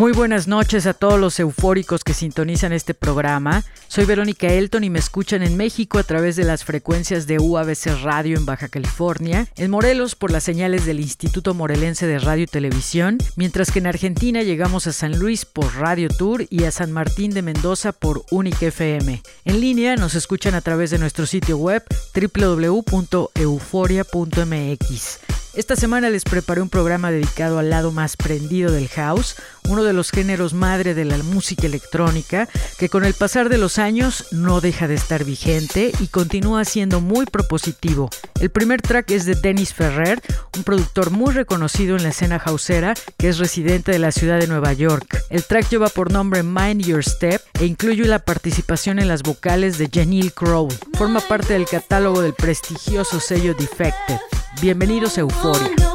Muy buenas noches a todos los eufóricos que sintonizan este programa. Soy Verónica Elton y me escuchan en México a través de las frecuencias de UABC Radio en Baja California, en Morelos por las señales del Instituto Morelense de Radio y Televisión, mientras que en Argentina llegamos a San Luis por Radio Tour y a San Martín de Mendoza por Unique FM. En línea nos escuchan a través de nuestro sitio web www.euforia.mx. Esta semana les preparé un programa dedicado al lado más prendido del house, uno de los géneros madre de la música electrónica, que con el pasar de los años no deja de estar vigente y continúa siendo muy propositivo. El primer track es de Dennis Ferrer, un productor muy reconocido en la escena houseera que es residente de la ciudad de Nueva York. El track lleva por nombre Mind Your Step e incluye la participación en las vocales de Janelle Crow. Forma parte del catálogo del prestigioso sello Defected. Bienvenidos a Euforia.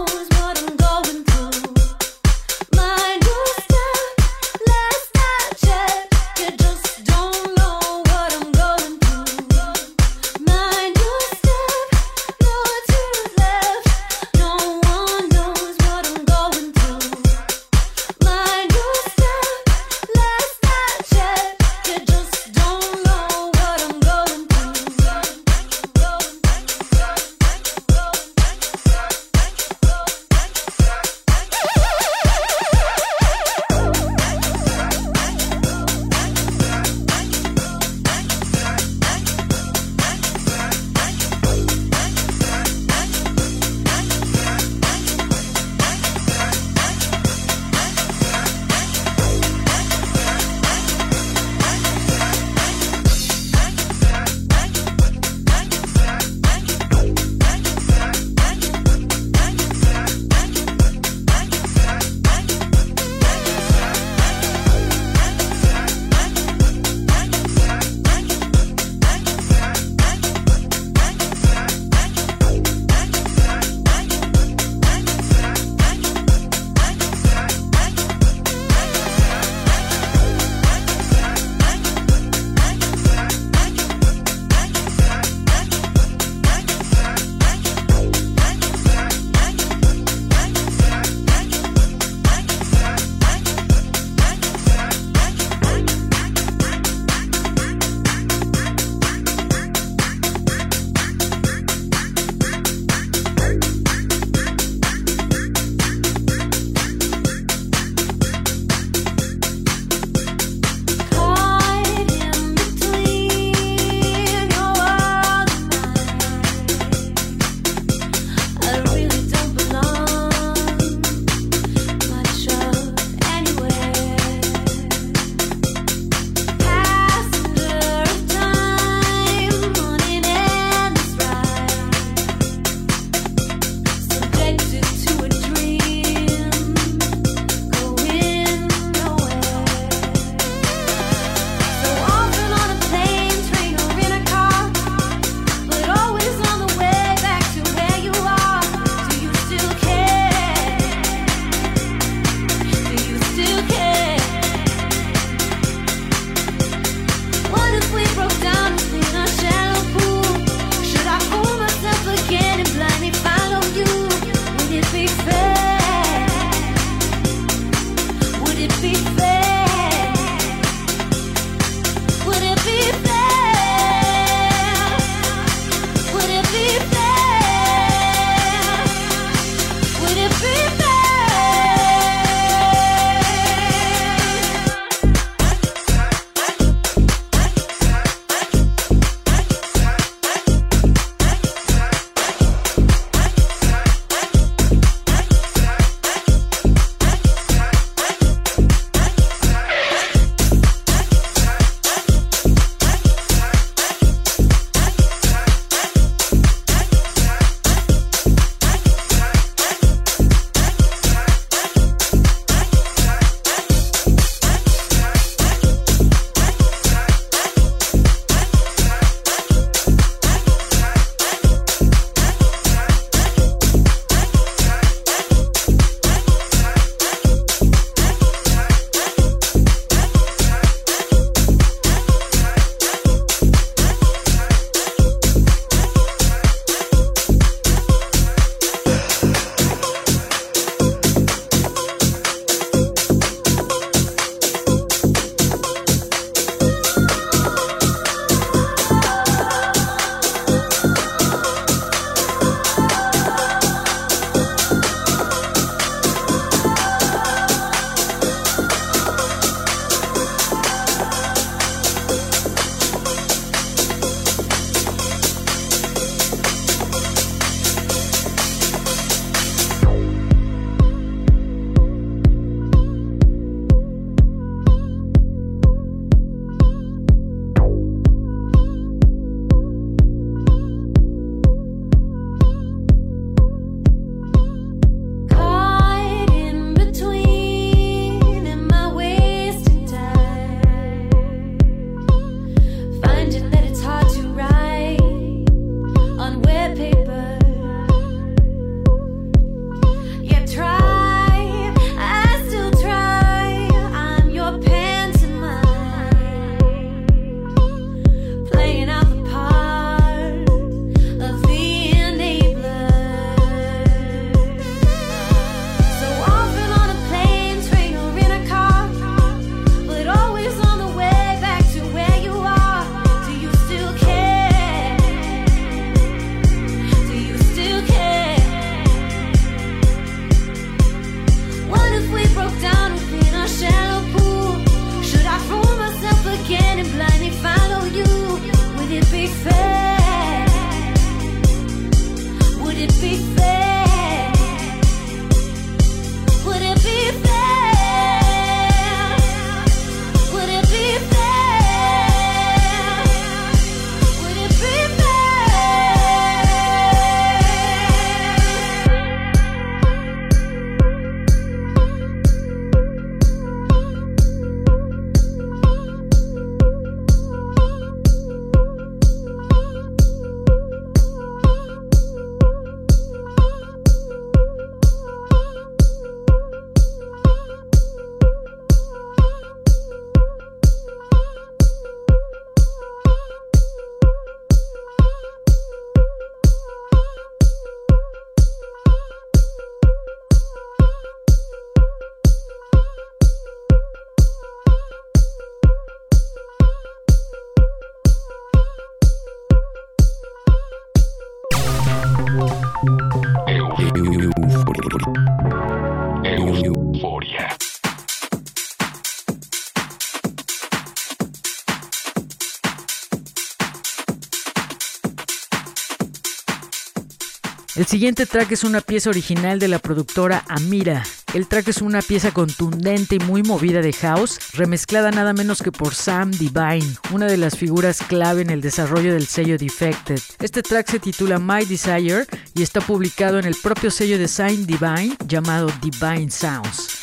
El siguiente track es una pieza original de la productora Amira. El track es una pieza contundente y muy movida de house, remezclada nada menos que por Sam Divine, una de las figuras clave en el desarrollo del sello Defected. Este track se titula My Desire y está publicado en el propio sello de Sam Divine llamado Divine Sounds.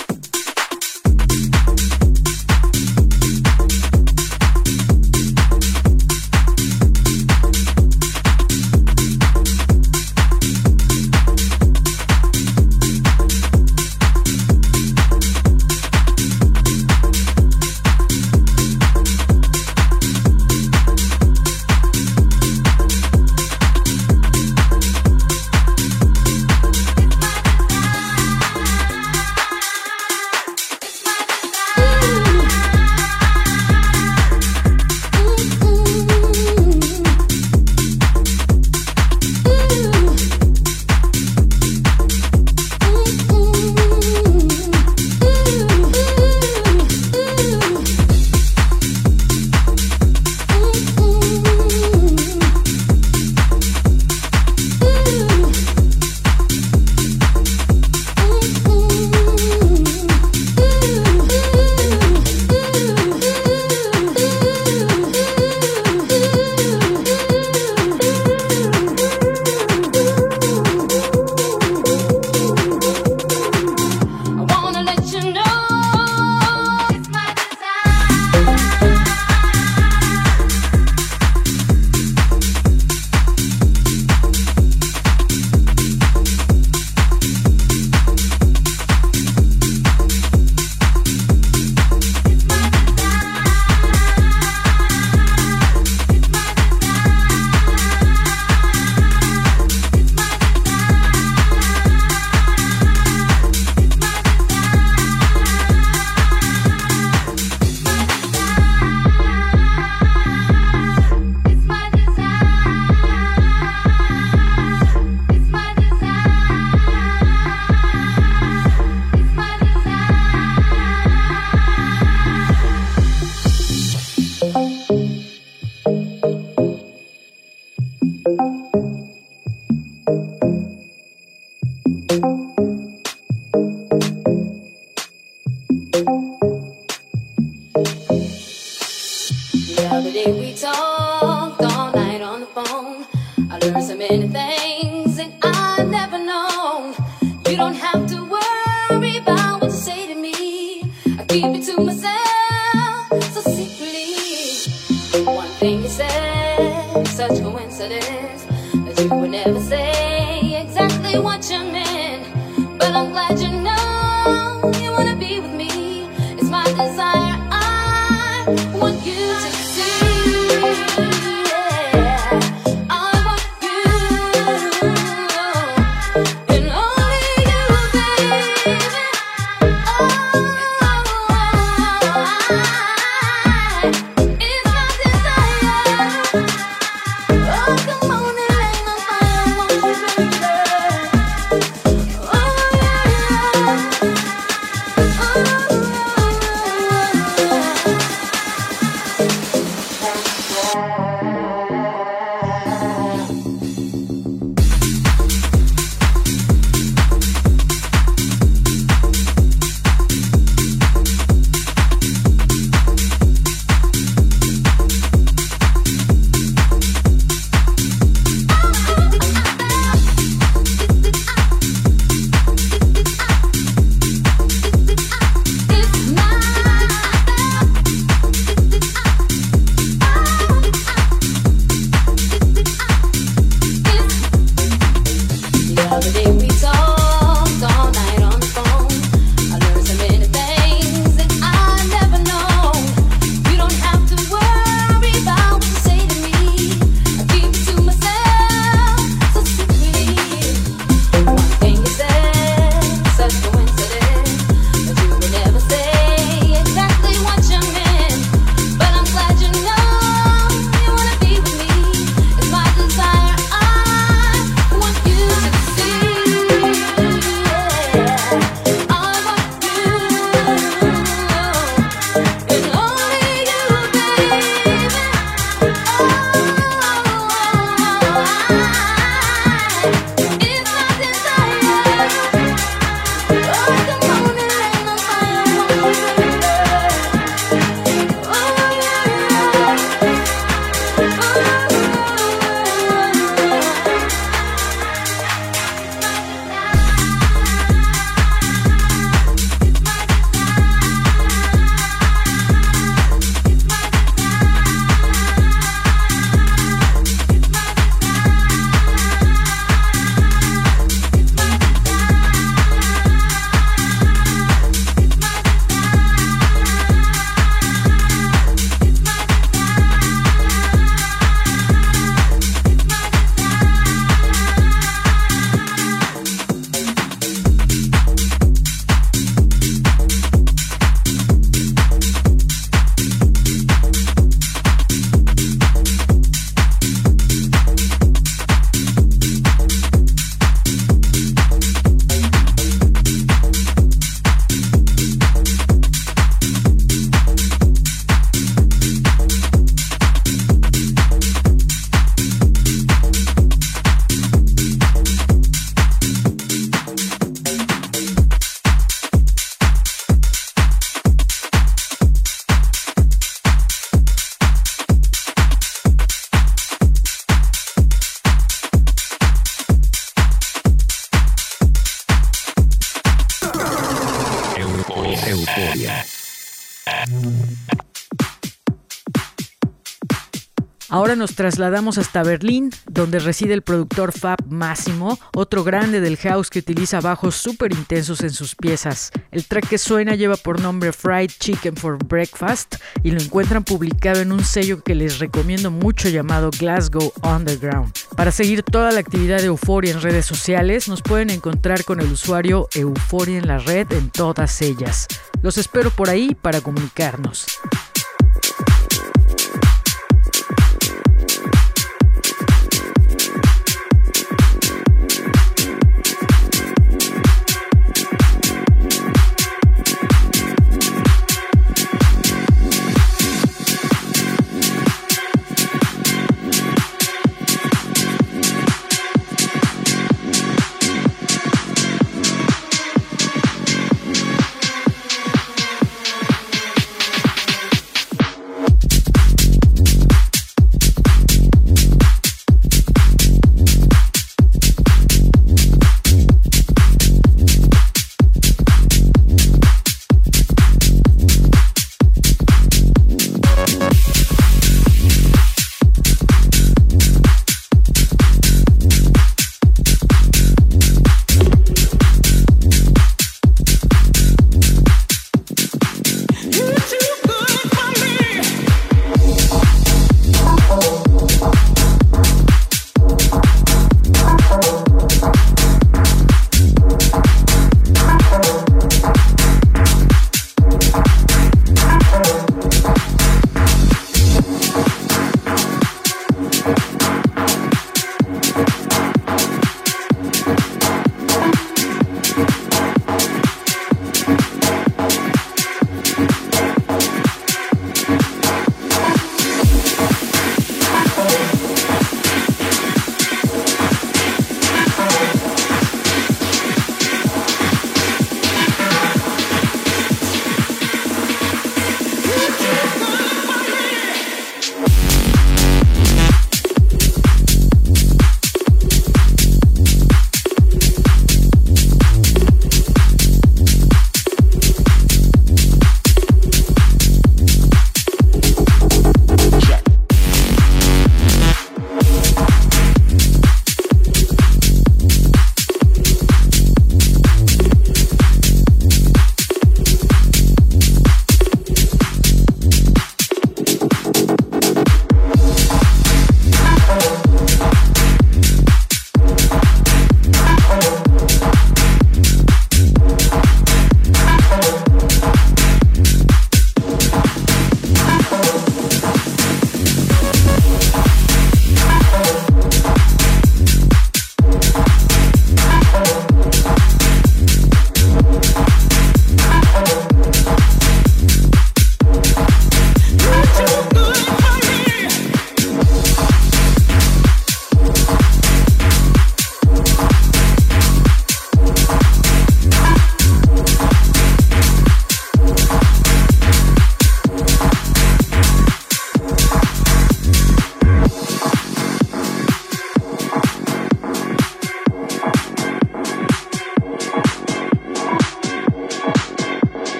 Ahora nos trasladamos hasta Berlín, donde reside el productor Fab Máximo, otro grande del house que utiliza bajos súper intensos en sus piezas. El track que suena lleva por nombre Fried Chicken for Breakfast y lo encuentran publicado en un sello que les recomiendo mucho llamado Glasgow Underground. Para seguir toda la actividad de Euforia en redes sociales, nos pueden encontrar con el usuario Euforia en la red en todas ellas. Los espero por ahí para comunicarnos.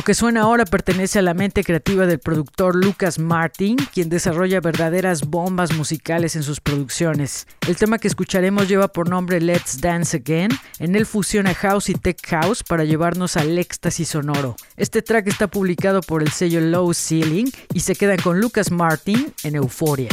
Lo que suena ahora pertenece a la mente creativa del productor Lucas Martin, quien desarrolla verdaderas bombas musicales en sus producciones. El tema que escucharemos lleva por nombre Let's Dance Again. En él fusiona house y tech house para llevarnos al éxtasis sonoro. Este track está publicado por el sello Low Ceiling y se queda con Lucas Martin en Euforia.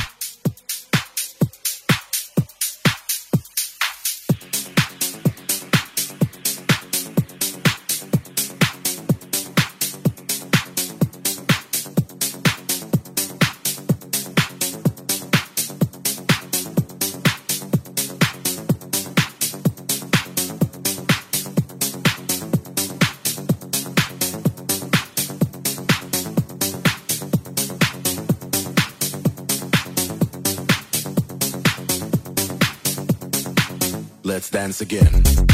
Let's dance again.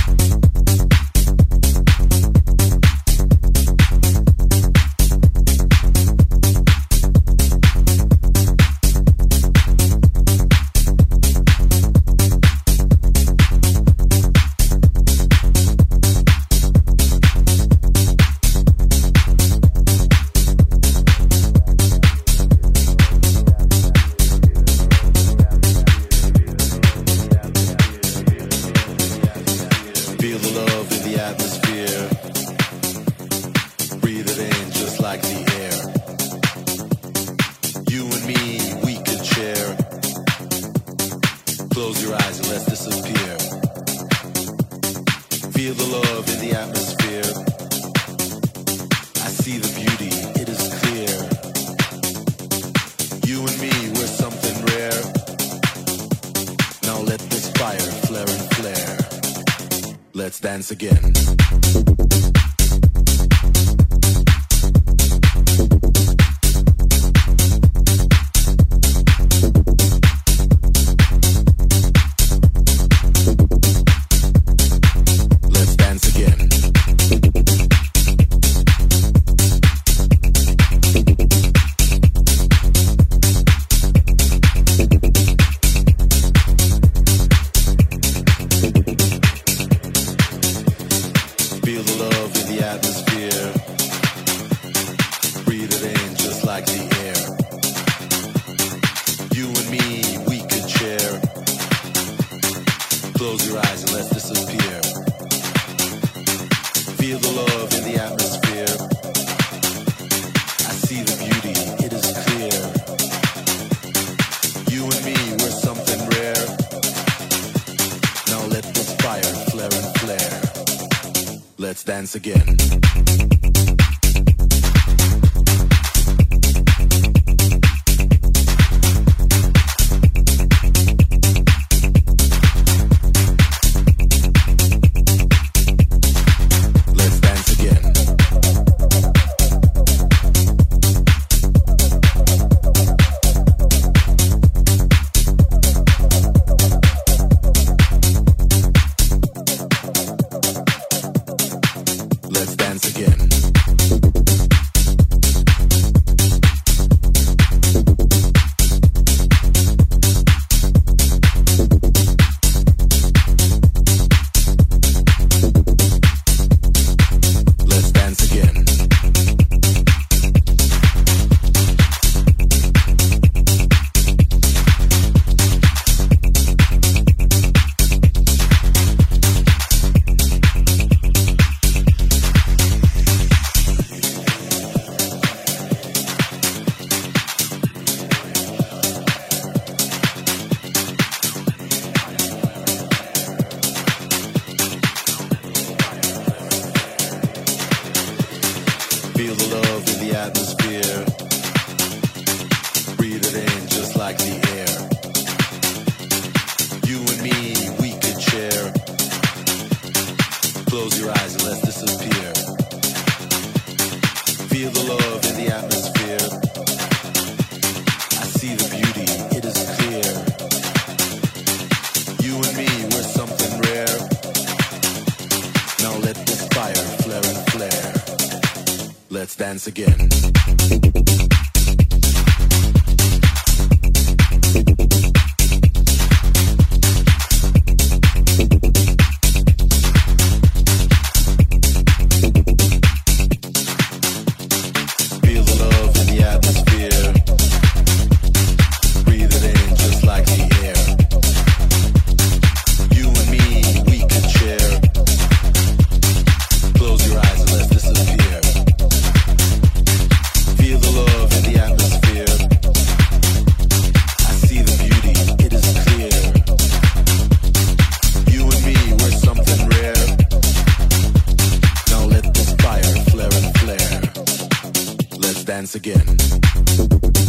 dance again.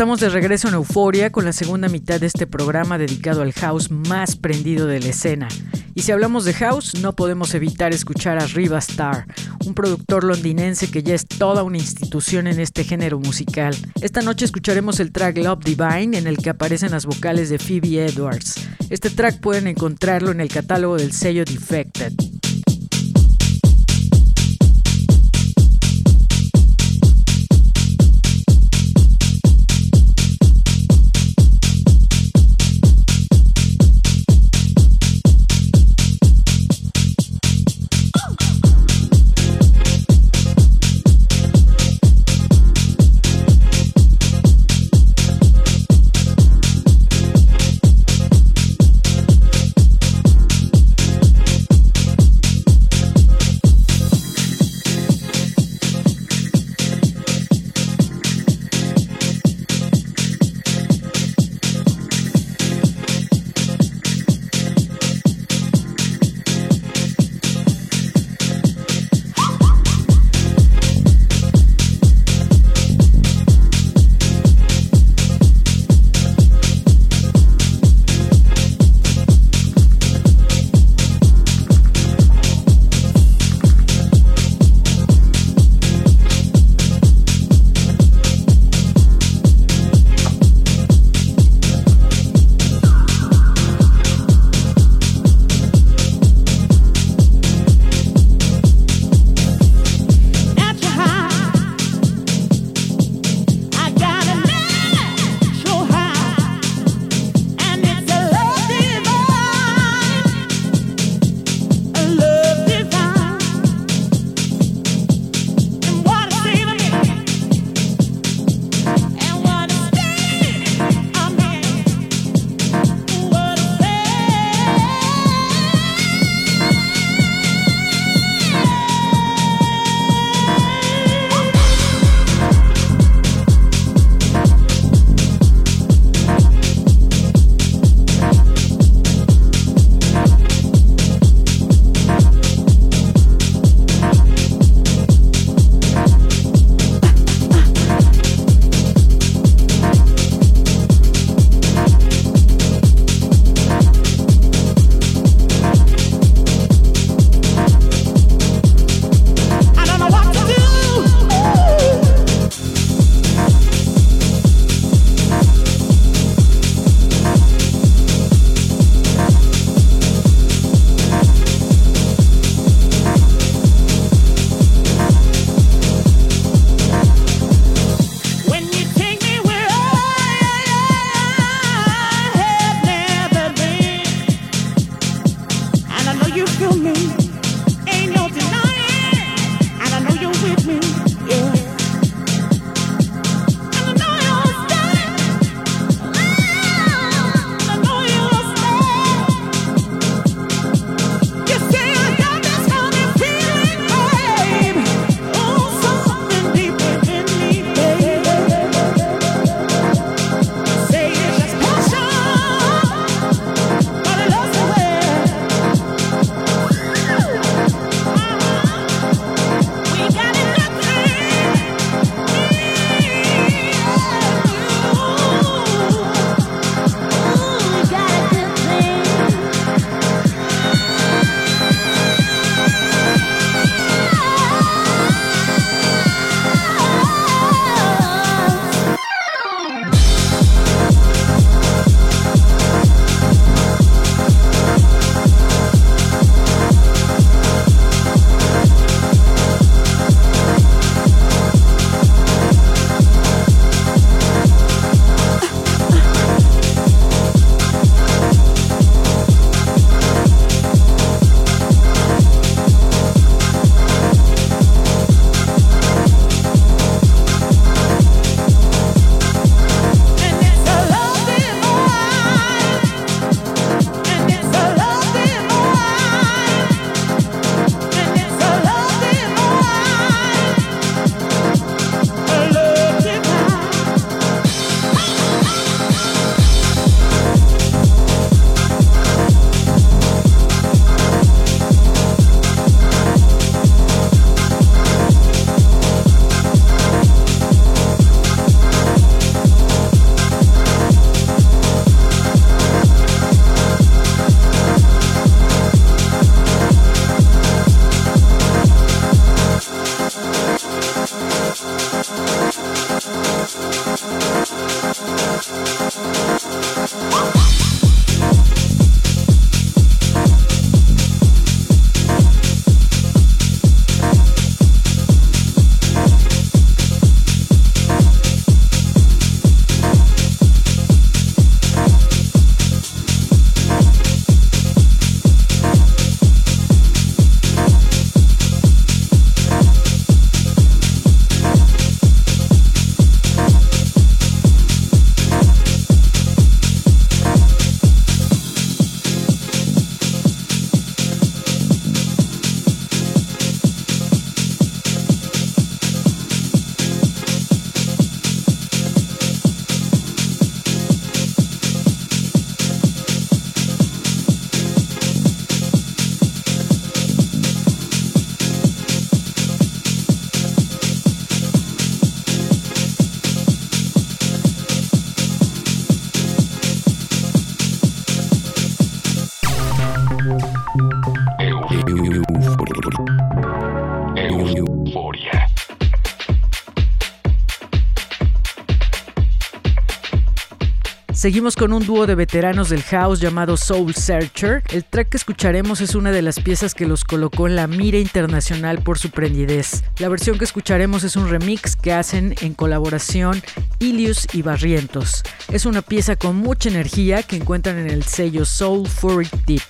Estamos de regreso en Euforia con la segunda mitad de este programa dedicado al house más prendido de la escena. Y si hablamos de house, no podemos evitar escuchar a Riva Starr, un productor londinense que ya es toda una institución en este género musical. Esta noche escucharemos el track Love Divine en el que aparecen las vocales de Phoebe Edwards. Este track pueden encontrarlo en el catálogo del sello Defected. Seguimos con un dúo de veteranos del house llamado Soul Searcher. El track que escucharemos es una de las piezas que los colocó en la mira internacional por su prendidez. La versión que escucharemos es un remix que hacen en colaboración Ilius y Barrientos. Es una pieza con mucha energía que encuentran en el sello Soul Furic Deep.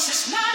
conscious my.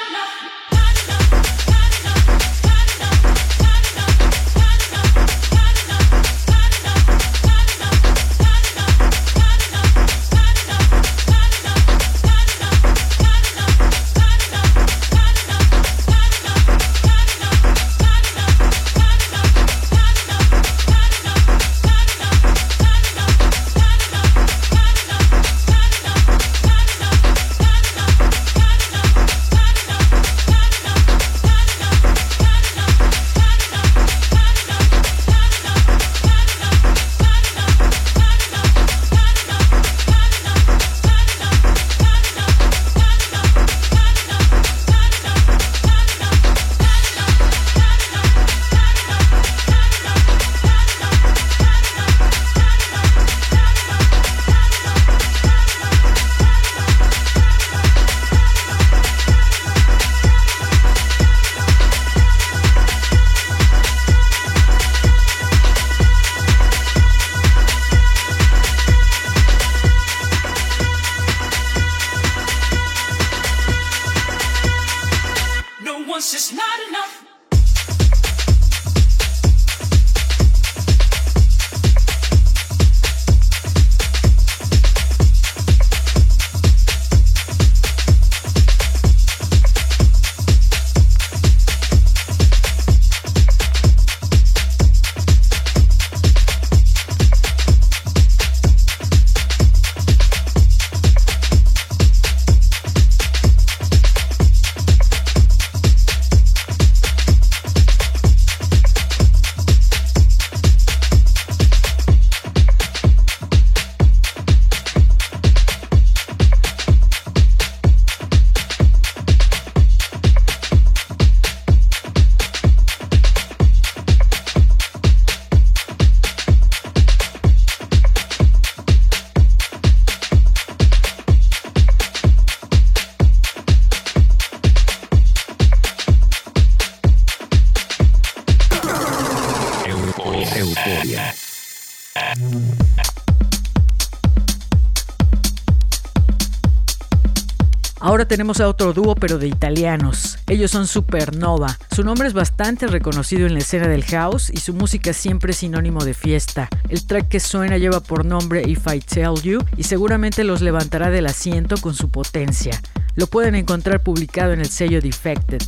Tenemos a otro dúo pero de italianos. Ellos son Supernova. Su nombre es bastante reconocido en la escena del house y su música siempre es sinónimo de fiesta. El track que suena lleva por nombre If I Tell You y seguramente los levantará del asiento con su potencia. Lo pueden encontrar publicado en el sello Defected.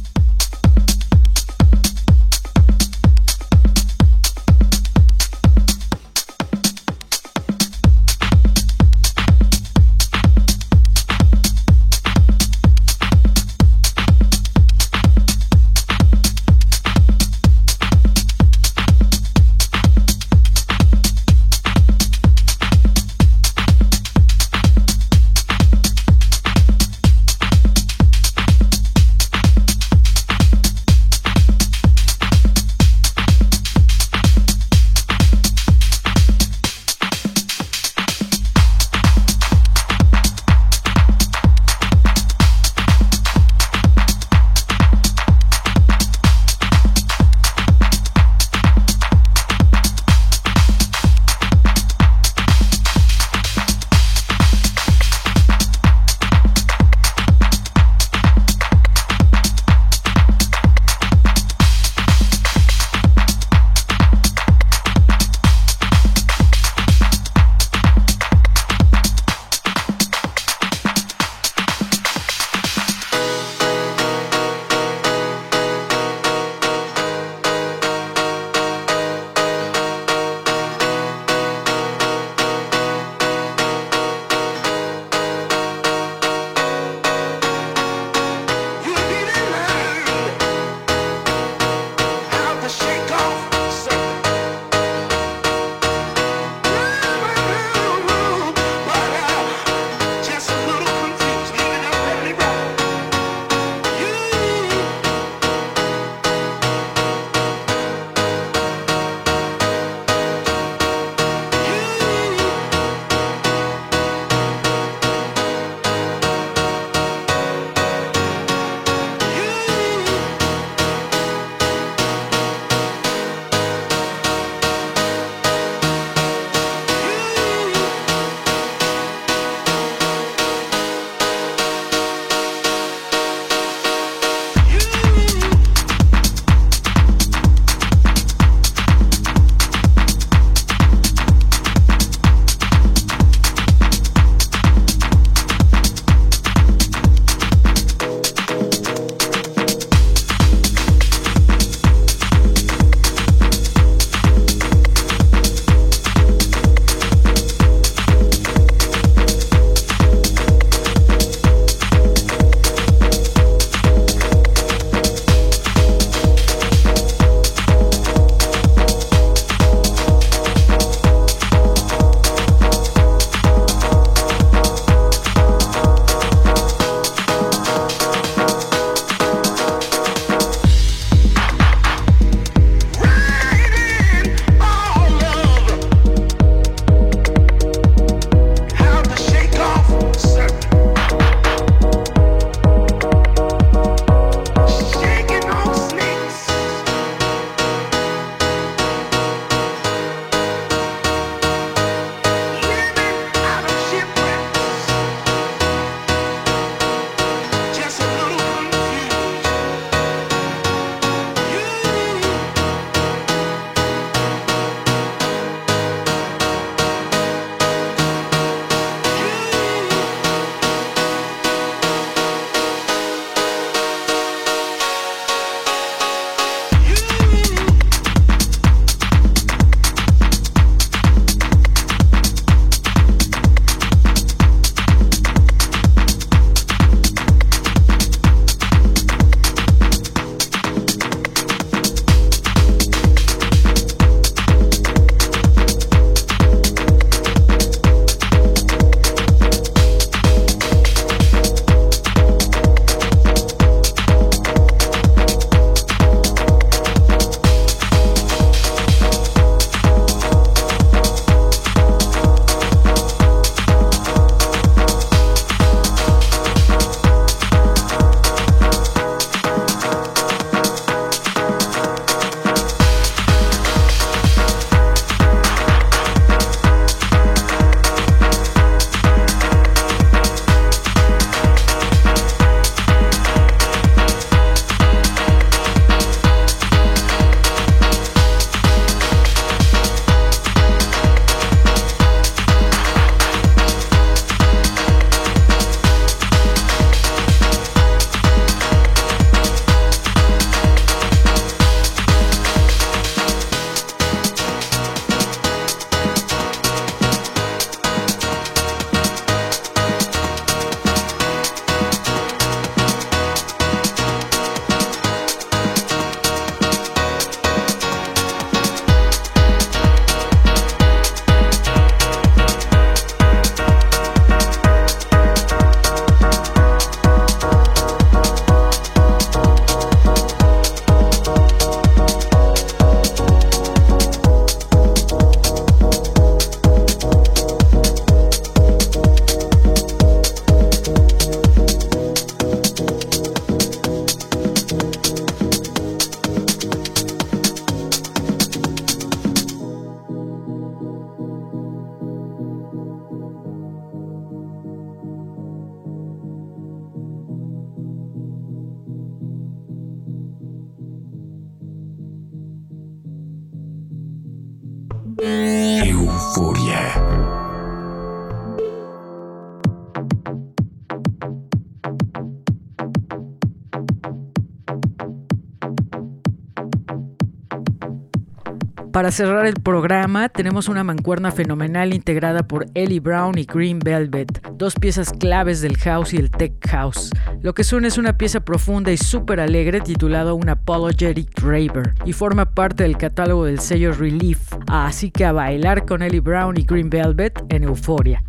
Para cerrar el programa, tenemos una mancuerna fenomenal integrada por Ellie Brown y Green Velvet, dos piezas claves del house y el tech house. Lo que suena es una pieza profunda y súper alegre titulada Un Apologetic Raver y forma parte del catálogo del sello Relief, así que a bailar con Ellie Brown y Green Velvet en Euforia.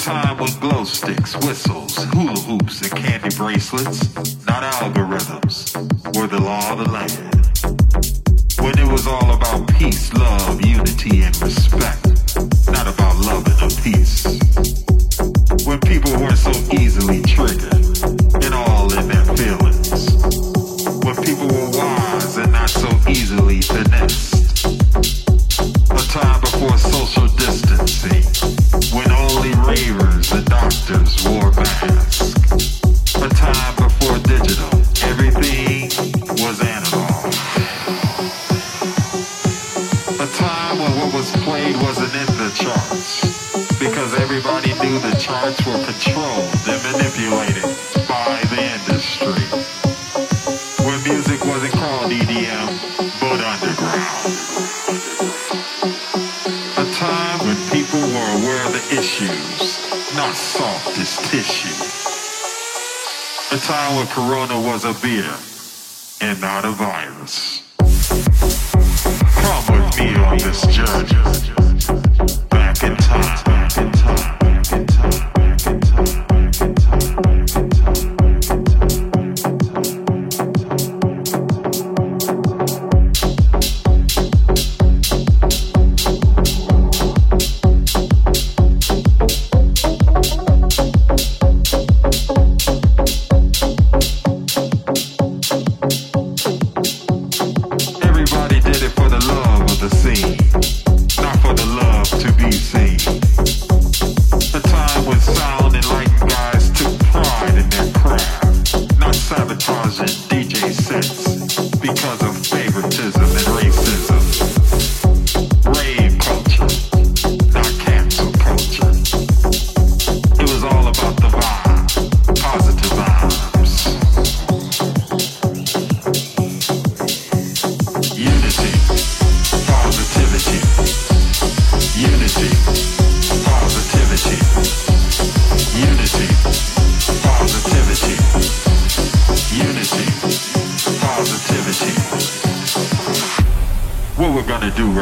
Time when glow sticks, whistles, hula hoops, and candy bracelets, not algorithms, were the law of the land. When it was all about peace, love, unity, and respect, not about loving a peace. When people weren't so easily triggered and all When Corona was a beer and not a virus. Come with me on this journey.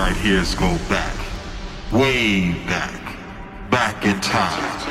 Right here is go back, way back, back in time.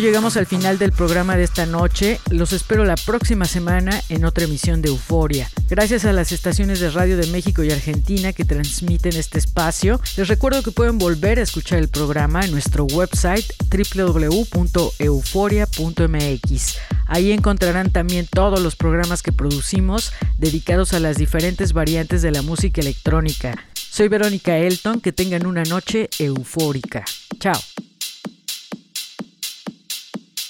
Llegamos al final del programa de esta noche. Los espero la próxima semana en otra emisión de Euforia. Gracias a las estaciones de radio de México y Argentina que transmiten este espacio, les recuerdo que pueden volver a escuchar el programa en nuestro website www.euforia.mx. Ahí encontrarán también todos los programas que producimos dedicados a las diferentes variantes de la música electrónica. Soy Verónica Elton, que tengan una noche eufórica. Chao.